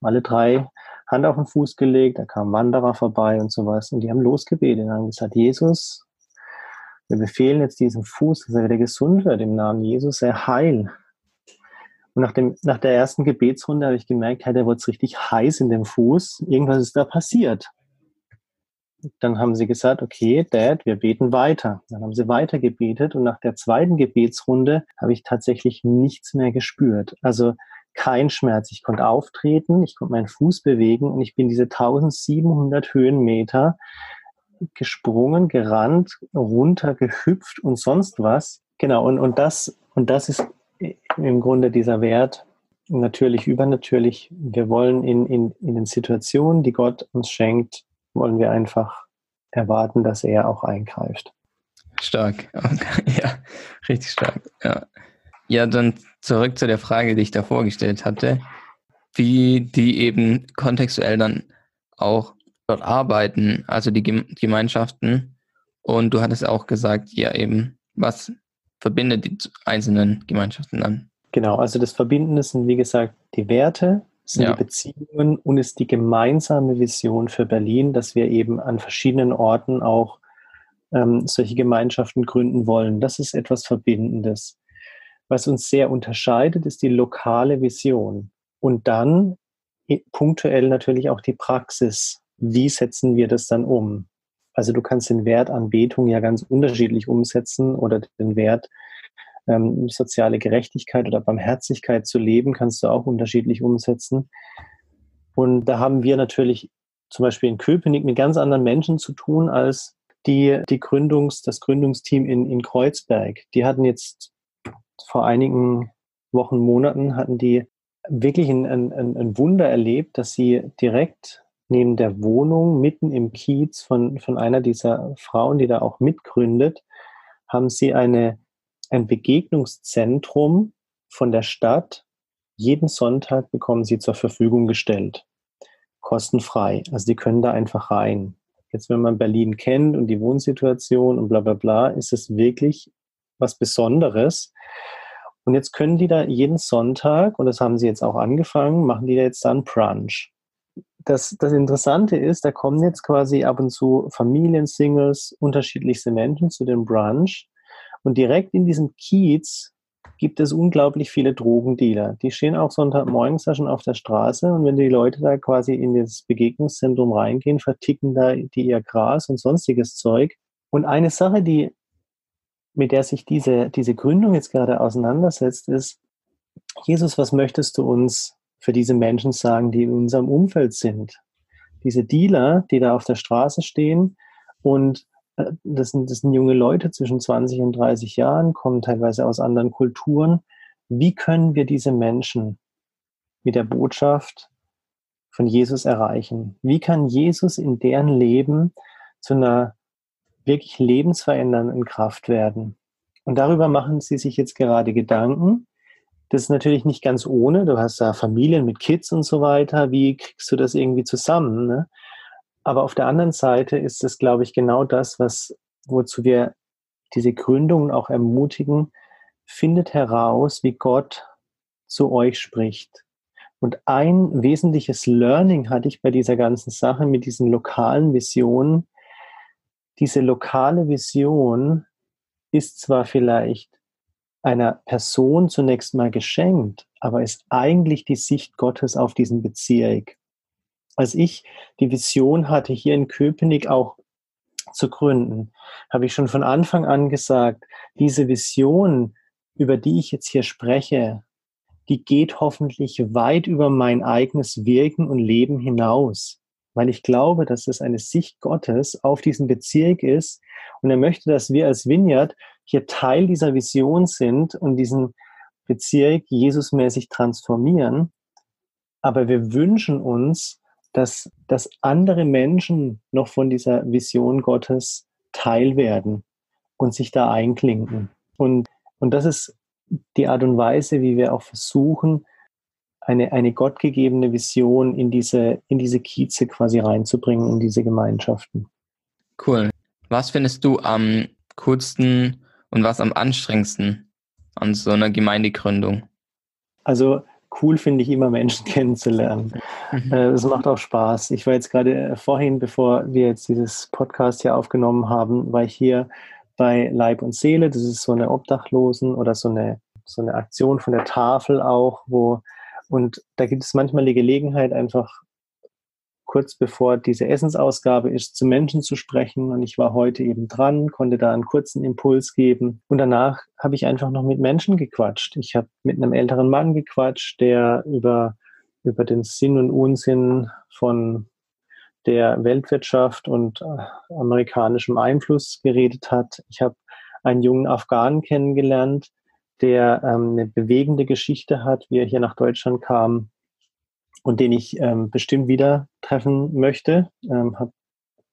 Alle drei Hand auf den Fuß gelegt, da kamen Wanderer vorbei und sowas und die haben losgebetet und haben gesagt, Jesus, wir befehlen jetzt diesem Fuß, dass er wieder gesund wird im Namen Jesus, er heil. Und nach, dem, nach der ersten Gebetsrunde habe ich gemerkt, hey, der wurde richtig heiß in dem Fuß. Irgendwas ist da passiert. Dann haben sie gesagt, okay, Dad, wir beten weiter. Dann haben sie weiter gebetet und nach der zweiten Gebetsrunde habe ich tatsächlich nichts mehr gespürt. Also kein Schmerz. Ich konnte auftreten, ich konnte meinen Fuß bewegen und ich bin diese 1700 Höhenmeter gesprungen, gerannt, runter, gehüpft und sonst was. Genau, und, und, das, und das ist im Grunde dieser Wert, natürlich, übernatürlich. Wir wollen in, in, in den Situationen, die Gott uns schenkt, wollen wir einfach erwarten, dass er auch eingreift. Stark, ja, richtig stark. Ja. ja, dann zurück zu der Frage, die ich da vorgestellt hatte, wie die eben kontextuell dann auch dort arbeiten, also die Gemeinschaften. Und du hattest auch gesagt, ja eben, was verbindet die einzelnen Gemeinschaften dann? Genau, also das Verbindende sind, wie gesagt, die Werte, sind ja. die Beziehungen und ist die gemeinsame Vision für Berlin, dass wir eben an verschiedenen Orten auch ähm, solche Gemeinschaften gründen wollen. Das ist etwas Verbindendes. Was uns sehr unterscheidet, ist die lokale Vision. Und dann punktuell natürlich auch die Praxis wie setzen wir das dann um? Also du kannst den Wert Anbetung ja ganz unterschiedlich umsetzen oder den Wert ähm, soziale Gerechtigkeit oder Barmherzigkeit zu leben, kannst du auch unterschiedlich umsetzen. Und da haben wir natürlich zum Beispiel in Köpenick mit ganz anderen Menschen zu tun als die, die Gründungs, das Gründungsteam in, in Kreuzberg. Die hatten jetzt vor einigen Wochen, Monaten, hatten die wirklich ein, ein, ein Wunder erlebt, dass sie direkt neben der Wohnung mitten im Kiez von, von einer dieser Frauen, die da auch mitgründet, haben sie eine, ein Begegnungszentrum von der Stadt. Jeden Sonntag bekommen sie zur Verfügung gestellt. Kostenfrei. Also die können da einfach rein. Jetzt, wenn man Berlin kennt und die Wohnsituation und bla bla bla, ist es wirklich was Besonderes. Und jetzt können die da jeden Sonntag, und das haben sie jetzt auch angefangen, machen die da jetzt dann Brunch das, das Interessante ist, da kommen jetzt quasi ab und zu Familien, Singles, unterschiedlichste Menschen zu dem Brunch. Und direkt in diesem Kiez gibt es unglaublich viele Drogendealer. Die stehen auch Sonntagmorgens da schon auf der Straße und wenn die Leute da quasi in das Begegnungszentrum reingehen, verticken da die ihr Gras und sonstiges Zeug. Und eine Sache, die, mit der sich diese, diese Gründung jetzt gerade auseinandersetzt, ist, Jesus, was möchtest du uns für diese Menschen sagen, die in unserem Umfeld sind. Diese Dealer, die da auf der Straße stehen und das sind, das sind junge Leute zwischen 20 und 30 Jahren, kommen teilweise aus anderen Kulturen. Wie können wir diese Menschen mit der Botschaft von Jesus erreichen? Wie kann Jesus in deren Leben zu einer wirklich lebensverändernden Kraft werden? Und darüber machen sie sich jetzt gerade Gedanken. Das ist natürlich nicht ganz ohne. Du hast da Familien mit Kids und so weiter. Wie kriegst du das irgendwie zusammen? Ne? Aber auf der anderen Seite ist es, glaube ich, genau das, was, wozu wir diese Gründungen auch ermutigen, findet heraus, wie Gott zu euch spricht. Und ein wesentliches Learning hatte ich bei dieser ganzen Sache mit diesen lokalen Visionen. Diese lokale Vision ist zwar vielleicht einer Person zunächst mal geschenkt, aber ist eigentlich die Sicht Gottes auf diesen Bezirk. Als ich die Vision hatte, hier in Köpenick auch zu gründen, habe ich schon von Anfang an gesagt, diese Vision, über die ich jetzt hier spreche, die geht hoffentlich weit über mein eigenes Wirken und Leben hinaus, weil ich glaube, dass es eine Sicht Gottes auf diesen Bezirk ist und er möchte, dass wir als Vineyard hier Teil dieser Vision sind und diesen Bezirk Jesusmäßig transformieren. Aber wir wünschen uns, dass, dass andere Menschen noch von dieser Vision Gottes Teil werden und sich da einklinken. Und, und das ist die Art und Weise, wie wir auch versuchen, eine, eine gottgegebene Vision in diese, in diese Kieze quasi reinzubringen, in diese Gemeinschaften. Cool. Was findest du am coolsten und was am anstrengendsten an so einer Gemeindegründung? Also cool finde ich immer Menschen kennenzulernen. Mhm. Äh, es macht auch Spaß. Ich war jetzt gerade äh, vorhin, bevor wir jetzt dieses Podcast hier aufgenommen haben, war ich hier bei Leib und Seele. Das ist so eine Obdachlosen oder so eine, so eine Aktion von der Tafel auch, wo, und da gibt es manchmal die Gelegenheit, einfach kurz bevor diese Essensausgabe ist, zu Menschen zu sprechen. Und ich war heute eben dran, konnte da einen kurzen Impuls geben. Und danach habe ich einfach noch mit Menschen gequatscht. Ich habe mit einem älteren Mann gequatscht, der über, über den Sinn und Unsinn von der Weltwirtschaft und äh, amerikanischem Einfluss geredet hat. Ich habe einen jungen Afghanen kennengelernt, der ähm, eine bewegende Geschichte hat, wie er hier nach Deutschland kam und den ich ähm, bestimmt wieder treffen möchte. Ähm, hab,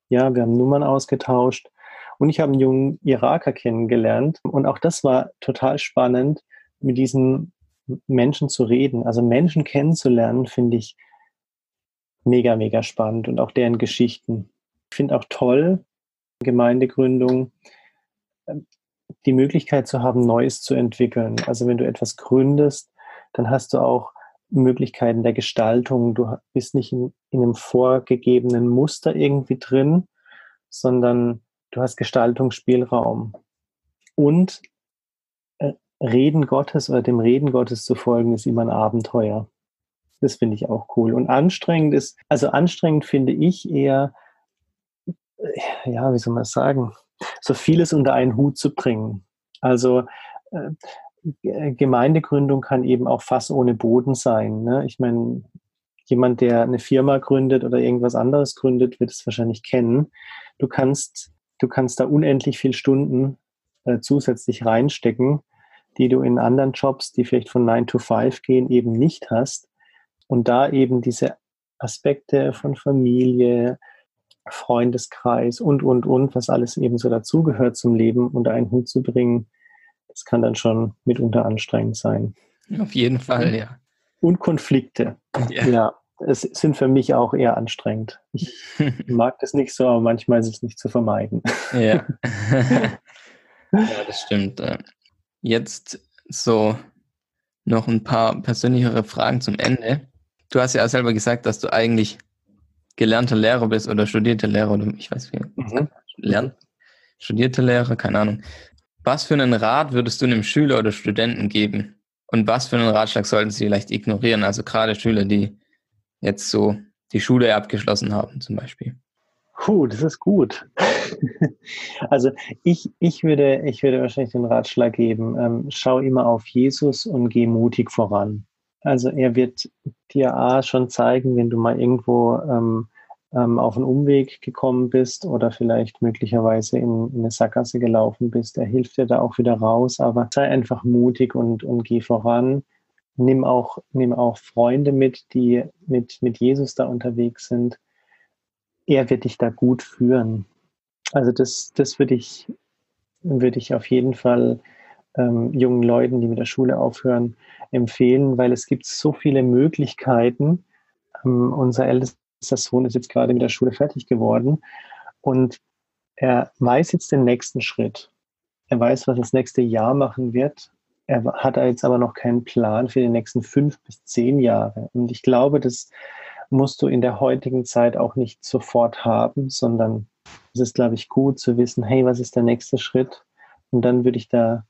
ja, wir haben Nummern ausgetauscht und ich habe einen jungen Iraker kennengelernt und auch das war total spannend, mit diesen Menschen zu reden. Also Menschen kennenzulernen, finde ich mega, mega spannend und auch deren Geschichten. Ich finde auch toll, Gemeindegründung, ähm, die Möglichkeit zu haben, Neues zu entwickeln. Also wenn du etwas gründest, dann hast du auch Möglichkeiten der Gestaltung. Du bist nicht in, in einem vorgegebenen Muster irgendwie drin, sondern du hast Gestaltungsspielraum. Und äh, Reden Gottes oder dem Reden Gottes zu folgen, ist immer ein Abenteuer. Das finde ich auch cool. Und anstrengend ist, also anstrengend finde ich eher, äh, ja, wie soll man sagen, so vieles unter einen Hut zu bringen. Also äh, Gemeindegründung kann eben auch Fass ohne Boden sein. Ne? Ich meine, jemand, der eine Firma gründet oder irgendwas anderes gründet, wird es wahrscheinlich kennen. Du kannst, du kannst da unendlich viel Stunden äh, zusätzlich reinstecken, die du in anderen Jobs, die vielleicht von 9 to 5 gehen, eben nicht hast. Und da eben diese Aspekte von Familie, Freundeskreis und, und, und, was alles eben so dazugehört zum Leben unter einen Hut zu bringen, das kann dann schon mitunter anstrengend sein. Auf jeden Fall, ja. Und Konflikte. Ja. ja, es sind für mich auch eher anstrengend. Ich mag das nicht so, aber manchmal ist es nicht zu vermeiden. Ja, ja das stimmt. Jetzt so noch ein paar persönlichere Fragen zum Ende. Du hast ja auch selber gesagt, dass du eigentlich gelernter Lehrer bist oder studierter Lehrer oder ich weiß wie. Mhm. Lernt, studierte Lehrer, keine Ahnung. Was für einen Rat würdest du einem Schüler oder Studenten geben? Und was für einen Ratschlag sollten sie vielleicht ignorieren? Also gerade Schüler, die jetzt so die Schule abgeschlossen haben, zum Beispiel. Puh, das ist gut. also ich, ich, würde, ich würde wahrscheinlich den Ratschlag geben, ähm, schau immer auf Jesus und geh mutig voran. Also er wird dir A schon zeigen, wenn du mal irgendwo ähm, ähm, auf einen Umweg gekommen bist oder vielleicht möglicherweise in, in, eine Sackgasse gelaufen bist. Er hilft dir da auch wieder raus, aber sei einfach mutig und, und geh voran. Nimm auch, nimm auch Freunde mit, die mit, mit Jesus da unterwegs sind. Er wird dich da gut führen. Also das, das würde ich, würde ich auf jeden Fall ähm, jungen Leuten, die mit der Schule aufhören, empfehlen, weil es gibt so viele Möglichkeiten. Ähm, unser ältester Sohn ist jetzt gerade mit der Schule fertig geworden und er weiß jetzt den nächsten Schritt. Er weiß, was das nächste Jahr machen wird er hat jetzt aber noch keinen Plan für die nächsten fünf bis zehn Jahre. Und ich glaube, das musst du in der heutigen Zeit auch nicht sofort haben, sondern es ist, glaube ich, gut zu wissen, hey, was ist der nächste Schritt? Und dann würde ich da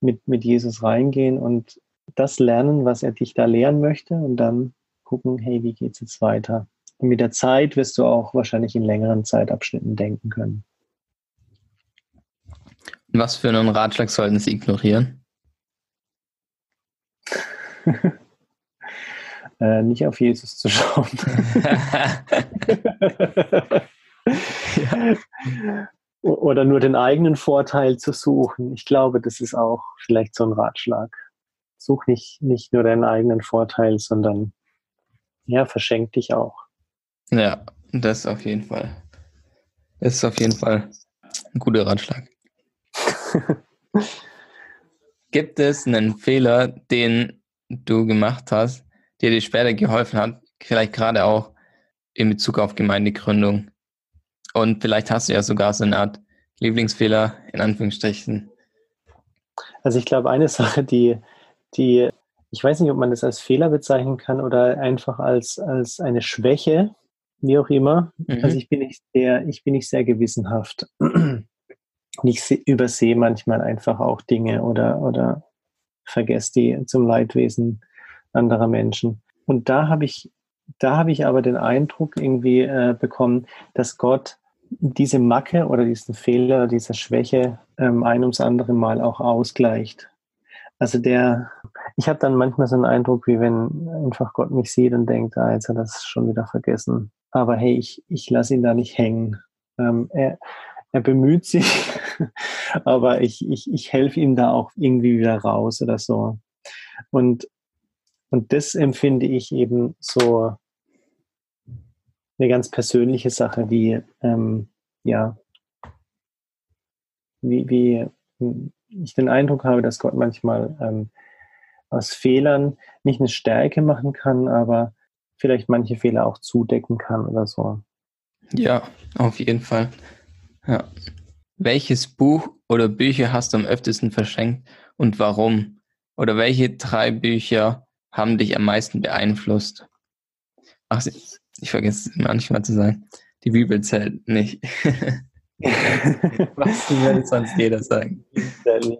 mit, mit Jesus reingehen und das lernen, was er dich da lehren möchte und dann gucken, hey, wie geht es jetzt weiter? Und mit der Zeit wirst du auch wahrscheinlich in längeren Zeitabschnitten denken können. Was für einen Ratschlag sollten Sie ignorieren? äh, nicht auf Jesus zu schauen. ja. Oder nur den eigenen Vorteil zu suchen. Ich glaube, das ist auch vielleicht so ein Ratschlag. Such nicht, nicht nur deinen eigenen Vorteil, sondern ja, verschenk dich auch. Ja, das auf jeden Fall. Das ist auf jeden Fall ein guter Ratschlag. Gibt es einen Fehler, den du gemacht hast, der dir später geholfen hat, vielleicht gerade auch in Bezug auf Gemeindegründung? Und vielleicht hast du ja sogar so eine Art Lieblingsfehler in Anführungsstrichen. Also ich glaube, eine Sache, die, die, ich weiß nicht, ob man das als Fehler bezeichnen kann oder einfach als, als eine Schwäche, wie auch immer. Mhm. Also ich bin nicht sehr, ich bin nicht sehr gewissenhaft. ich übersehe manchmal einfach auch Dinge oder, oder vergesse die zum Leidwesen anderer Menschen. Und da habe ich, da habe ich aber den Eindruck irgendwie äh, bekommen, dass Gott diese Macke oder diesen Fehler, diese Schwäche ähm, ein ums andere Mal auch ausgleicht. Also der, ich habe dann manchmal so einen Eindruck, wie wenn einfach Gott mich sieht und denkt, ah, jetzt hat er das schon wieder vergessen. Aber hey, ich, ich lasse ihn da nicht hängen. Ähm, er, er bemüht sich, aber ich, ich, ich helfe ihm da auch irgendwie wieder raus oder so. Und, und das empfinde ich eben so eine ganz persönliche Sache, wie, ähm, ja, wie, wie ich den Eindruck habe, dass Gott manchmal ähm, aus Fehlern nicht eine Stärke machen kann, aber vielleicht manche Fehler auch zudecken kann oder so. Ja, auf jeden Fall. Ja. Welches Buch oder Bücher hast du am öftesten verschenkt und warum? Oder welche drei Bücher haben dich am meisten beeinflusst? Ach, ich vergesse es manchmal zu sagen. Die Bibel zählt nicht. was würde sonst jeder sagen?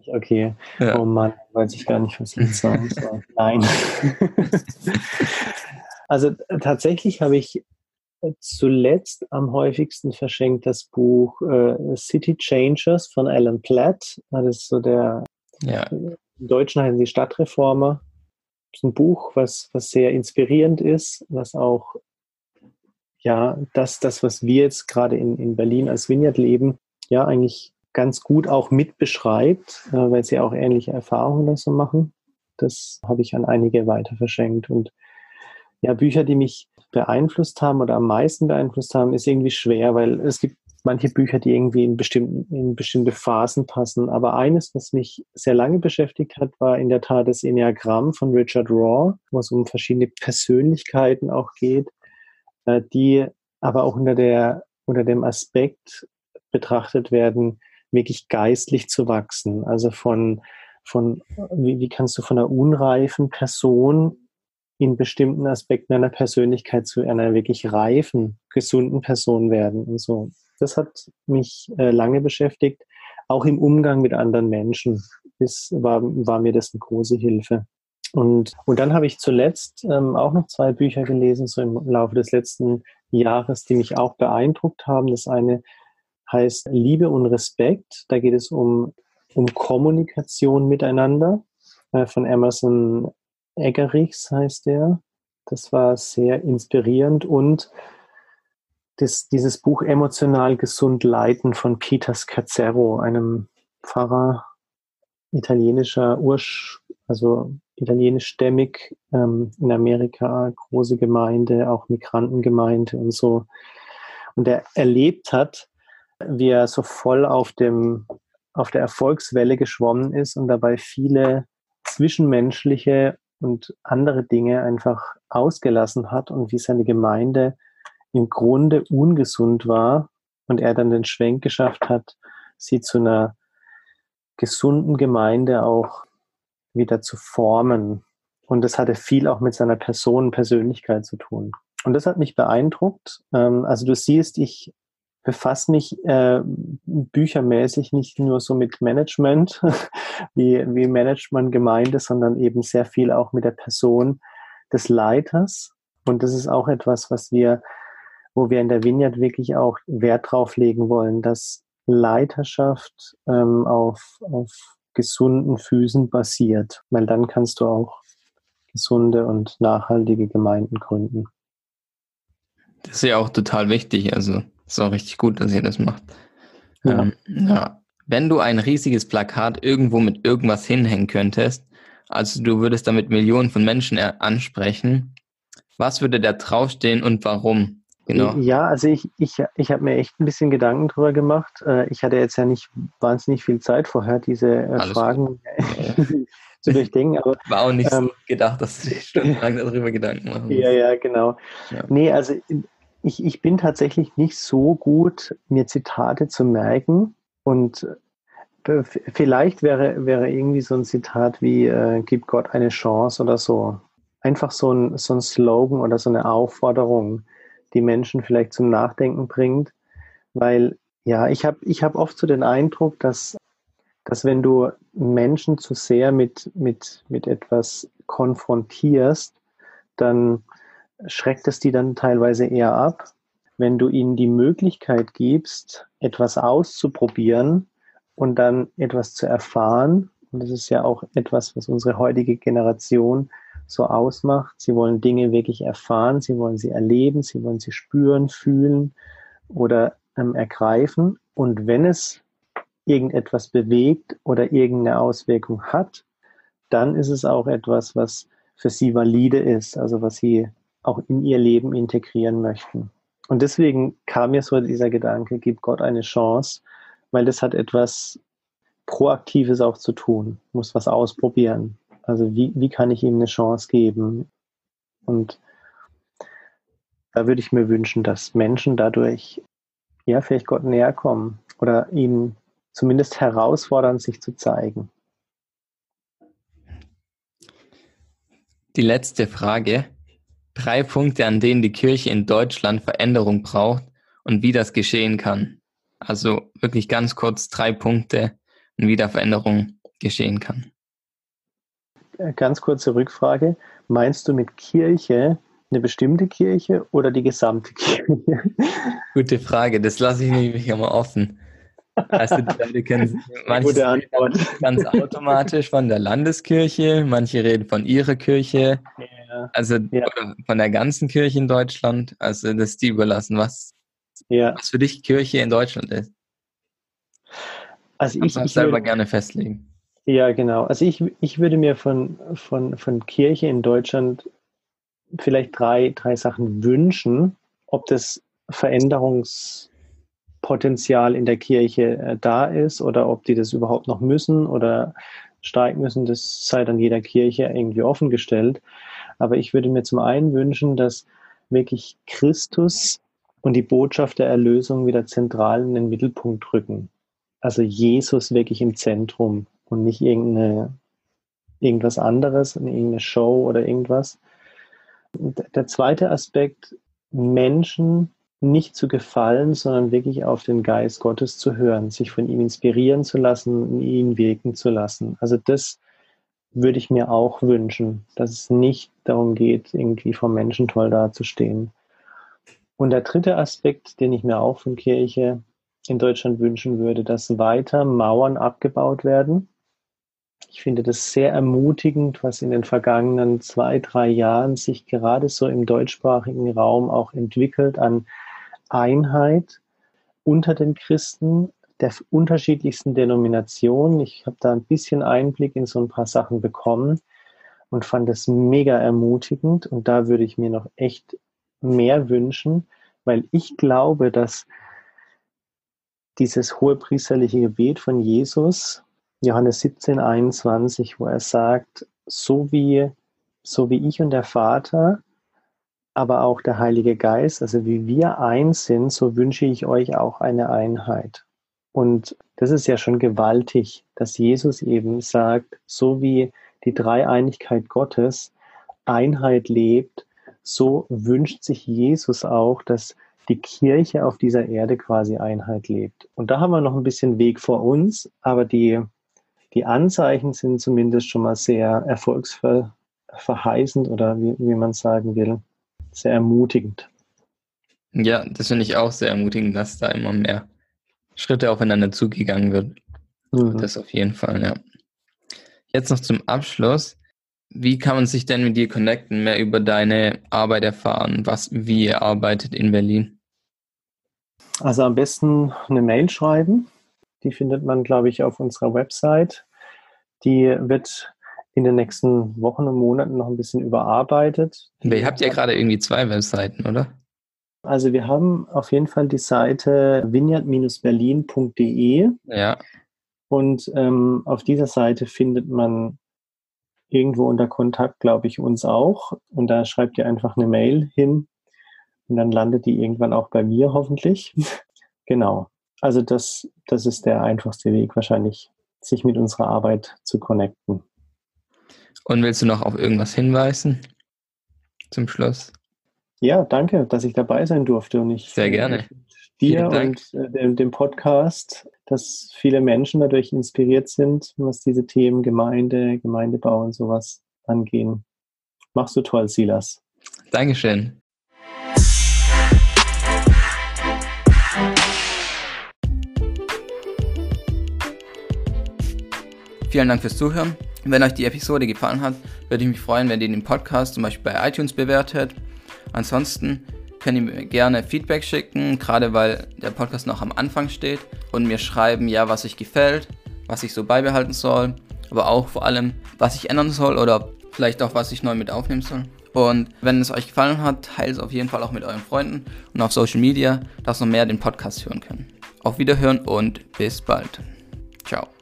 Okay. Ja. Oh Mann, weiß ich gar nicht, was ich sagen soll. Nein. also tatsächlich habe ich zuletzt am häufigsten verschenkt das Buch äh, City Changers von Alan Platt. Das ist so der, ja. im Deutschen heißen die Stadtreformer. Das ist ein Buch, was, was sehr inspirierend ist, was auch, ja, das, das was wir jetzt gerade in, in Berlin als Vineyard leben, ja, eigentlich ganz gut auch mit beschreibt, äh, weil sie auch ähnliche Erfahrungen da so machen. Das habe ich an einige weiter verschenkt. Und ja, Bücher, die mich beeinflusst haben oder am meisten beeinflusst haben, ist irgendwie schwer, weil es gibt manche Bücher, die irgendwie in, bestimmten, in bestimmte Phasen passen. Aber eines, was mich sehr lange beschäftigt hat, war in der Tat das Enneagramm von Richard Raw, wo es um verschiedene Persönlichkeiten auch geht, die aber auch unter, der, unter dem Aspekt betrachtet werden, wirklich geistlich zu wachsen. Also von, von wie, wie kannst du von einer unreifen Person in bestimmten Aspekten einer Persönlichkeit zu einer wirklich reifen, gesunden Person werden und so. Das hat mich äh, lange beschäftigt. Auch im Umgang mit anderen Menschen ist, war, war mir das eine große Hilfe. Und, und dann habe ich zuletzt ähm, auch noch zwei Bücher gelesen, so im Laufe des letzten Jahres, die mich auch beeindruckt haben. Das eine heißt Liebe und Respekt. Da geht es um, um Kommunikation miteinander äh, von Emerson Eggerichs heißt der. Das war sehr inspirierend und das, dieses Buch Emotional gesund leiten von Peter Scazzero, einem Pfarrer italienischer Ursch, also italienischstämmig ähm, in Amerika, große Gemeinde, auch Migrantengemeinde und so. Und er erlebt hat, wie er so voll auf dem auf der Erfolgswelle geschwommen ist und dabei viele zwischenmenschliche und andere Dinge einfach ausgelassen hat und wie seine Gemeinde im Grunde ungesund war und er dann den Schwenk geschafft hat, sie zu einer gesunden Gemeinde auch wieder zu formen. Und das hatte viel auch mit seiner Person, Persönlichkeit zu tun. Und das hat mich beeindruckt. Ähm, also du siehst, ich befasse mich äh, büchermäßig nicht nur so mit Management, wie, wie Management gemeint ist, sondern eben sehr viel auch mit der Person des Leiters. Und das ist auch etwas, was wir, wo wir in der Vineyard wirklich auch Wert drauf legen wollen, dass Leiterschaft ähm, auf, auf gesunden Füßen basiert, weil dann kannst du auch gesunde und nachhaltige Gemeinden gründen. Das ist ja auch total wichtig. Also ist auch richtig gut, dass ihr das macht. Ja. Ähm, ja. Wenn du ein riesiges Plakat irgendwo mit irgendwas hinhängen könntest, also du würdest damit Millionen von Menschen ansprechen, was würde da draufstehen und warum? Genau. Ja, also ich, ich, ich habe mir echt ein bisschen Gedanken drüber gemacht. Äh, ich hatte jetzt ja nicht wahnsinnig viel Zeit vorher, diese äh, Fragen zu durchdenken. Aber, War auch nicht ähm, gedacht, dass du stundenlang darüber Gedanken machen Ja, ja, genau. Ja. Nee, also ich, ich bin tatsächlich nicht so gut, mir Zitate zu merken. Und äh, vielleicht wäre, wäre irgendwie so ein Zitat wie äh, Gib Gott eine Chance oder so. Einfach so ein, so ein Slogan oder so eine Aufforderung, die Menschen vielleicht zum Nachdenken bringt. Weil, ja, ich habe ich hab oft so den Eindruck, dass, dass wenn du Menschen zu sehr mit, mit, mit etwas konfrontierst, dann schreckt es die dann teilweise eher ab. Wenn du ihnen die Möglichkeit gibst, etwas auszuprobieren und dann etwas zu erfahren, und das ist ja auch etwas, was unsere heutige Generation so ausmacht. Sie wollen Dinge wirklich erfahren, sie wollen sie erleben, sie wollen sie spüren, fühlen oder ähm, ergreifen. Und wenn es irgendetwas bewegt oder irgendeine Auswirkung hat, dann ist es auch etwas, was für sie valide ist, also was sie auch in ihr Leben integrieren möchten. Und deswegen kam mir so dieser Gedanke, gib Gott eine Chance, weil das hat etwas Proaktives auch zu tun, muss was ausprobieren. Also wie, wie kann ich ihm eine Chance geben? Und da würde ich mir wünschen, dass Menschen dadurch ja vielleicht Gott näher kommen oder ihn zumindest herausfordern, sich zu zeigen. Die letzte Frage. Drei Punkte, an denen die Kirche in Deutschland Veränderung braucht und wie das geschehen kann. Also wirklich ganz kurz drei Punkte und wie da Veränderung geschehen kann. Äh, ganz kurze Rückfrage. Meinst du mit Kirche eine bestimmte Kirche oder die gesamte Kirche? Gute Frage, das lasse ich nämlich immer offen. Also die Leute kennen manche ganz automatisch von der Landeskirche, manche reden von ihrer Kirche, ja. also ja. von der ganzen Kirche in Deutschland. Also das ist die überlassen, was, ja. was für dich Kirche in Deutschland ist. Also ich, ich selber würde, gerne festlegen. Ja, genau. Also ich, ich würde mir von, von, von Kirche in Deutschland vielleicht drei, drei Sachen wünschen, ob das Veränderungs Potenzial in der Kirche äh, da ist oder ob die das überhaupt noch müssen oder steigen müssen, das sei dann jeder Kirche irgendwie offengestellt. Aber ich würde mir zum einen wünschen, dass wirklich Christus und die Botschaft der Erlösung wieder zentral in den Mittelpunkt rücken. Also Jesus wirklich im Zentrum und nicht irgendeine, irgendwas anderes, irgendeine Show oder irgendwas. Der zweite Aspekt, Menschen nicht zu gefallen, sondern wirklich auf den Geist Gottes zu hören, sich von ihm inspirieren zu lassen, in ihn wirken zu lassen. Also das würde ich mir auch wünschen, dass es nicht darum geht, irgendwie vom Menschen toll dazustehen. Und der dritte Aspekt, den ich mir auch von Kirche in Deutschland wünschen würde, dass weiter Mauern abgebaut werden. Ich finde das sehr ermutigend, was in den vergangenen zwei, drei Jahren sich gerade so im deutschsprachigen Raum auch entwickelt an Einheit unter den Christen der unterschiedlichsten Denominationen. Ich habe da ein bisschen Einblick in so ein paar Sachen bekommen und fand das mega ermutigend. Und da würde ich mir noch echt mehr wünschen, weil ich glaube, dass dieses hohe priesterliche Gebet von Jesus, Johannes 17, 21, wo er sagt, so wie, so wie ich und der Vater aber auch der Heilige Geist, also wie wir eins sind, so wünsche ich euch auch eine Einheit. Und das ist ja schon gewaltig, dass Jesus eben sagt, so wie die Dreieinigkeit Gottes, Einheit lebt, so wünscht sich Jesus auch, dass die Kirche auf dieser Erde quasi Einheit lebt. Und da haben wir noch ein bisschen Weg vor uns, aber die, die Anzeichen sind zumindest schon mal sehr erfolgsverheißend oder wie, wie man sagen will, sehr ermutigend. Ja, das finde ich auch sehr ermutigend, dass da immer mehr Schritte aufeinander zugegangen wird. Mhm. Das auf jeden Fall, ja. Jetzt noch zum Abschluss. Wie kann man sich denn mit dir connecten, mehr über deine Arbeit erfahren, was, wie ihr arbeitet in Berlin? Also am besten eine Mail schreiben. Die findet man, glaube ich, auf unserer Website. Die wird in den nächsten Wochen und Monaten noch ein bisschen überarbeitet. Ihr habt ja gerade irgendwie zwei Webseiten, oder? Also wir haben auf jeden Fall die Seite vineyard-berlin.de. Ja. Und ähm, auf dieser Seite findet man irgendwo unter Kontakt, glaube ich, uns auch. Und da schreibt ihr einfach eine Mail hin und dann landet die irgendwann auch bei mir hoffentlich. genau. Also das, das ist der einfachste Weg wahrscheinlich, sich mit unserer Arbeit zu connecten. Und willst du noch auf irgendwas hinweisen zum Schluss? Ja, danke, dass ich dabei sein durfte und ich sehr gerne dir und äh, dem, Podcast, dass viele Menschen dadurch inspiriert sind, was diese Themen Gemeinde, Gemeindebau und sowas angehen. Machst du toll, Silas. Dankeschön. Vielen Dank fürs Zuhören. Wenn euch die Episode gefallen hat, würde ich mich freuen, wenn ihr den Podcast zum Beispiel bei iTunes bewertet. Ansonsten könnt ihr mir gerne Feedback schicken, gerade weil der Podcast noch am Anfang steht und mir schreiben, ja, was euch gefällt, was ich so beibehalten soll, aber auch vor allem, was ich ändern soll oder vielleicht auch, was ich neu mit aufnehmen soll. Und wenn es euch gefallen hat, teilt es auf jeden Fall auch mit euren Freunden und auf Social Media, dass noch mehr den Podcast hören können. Auf Wiederhören und bis bald. Ciao.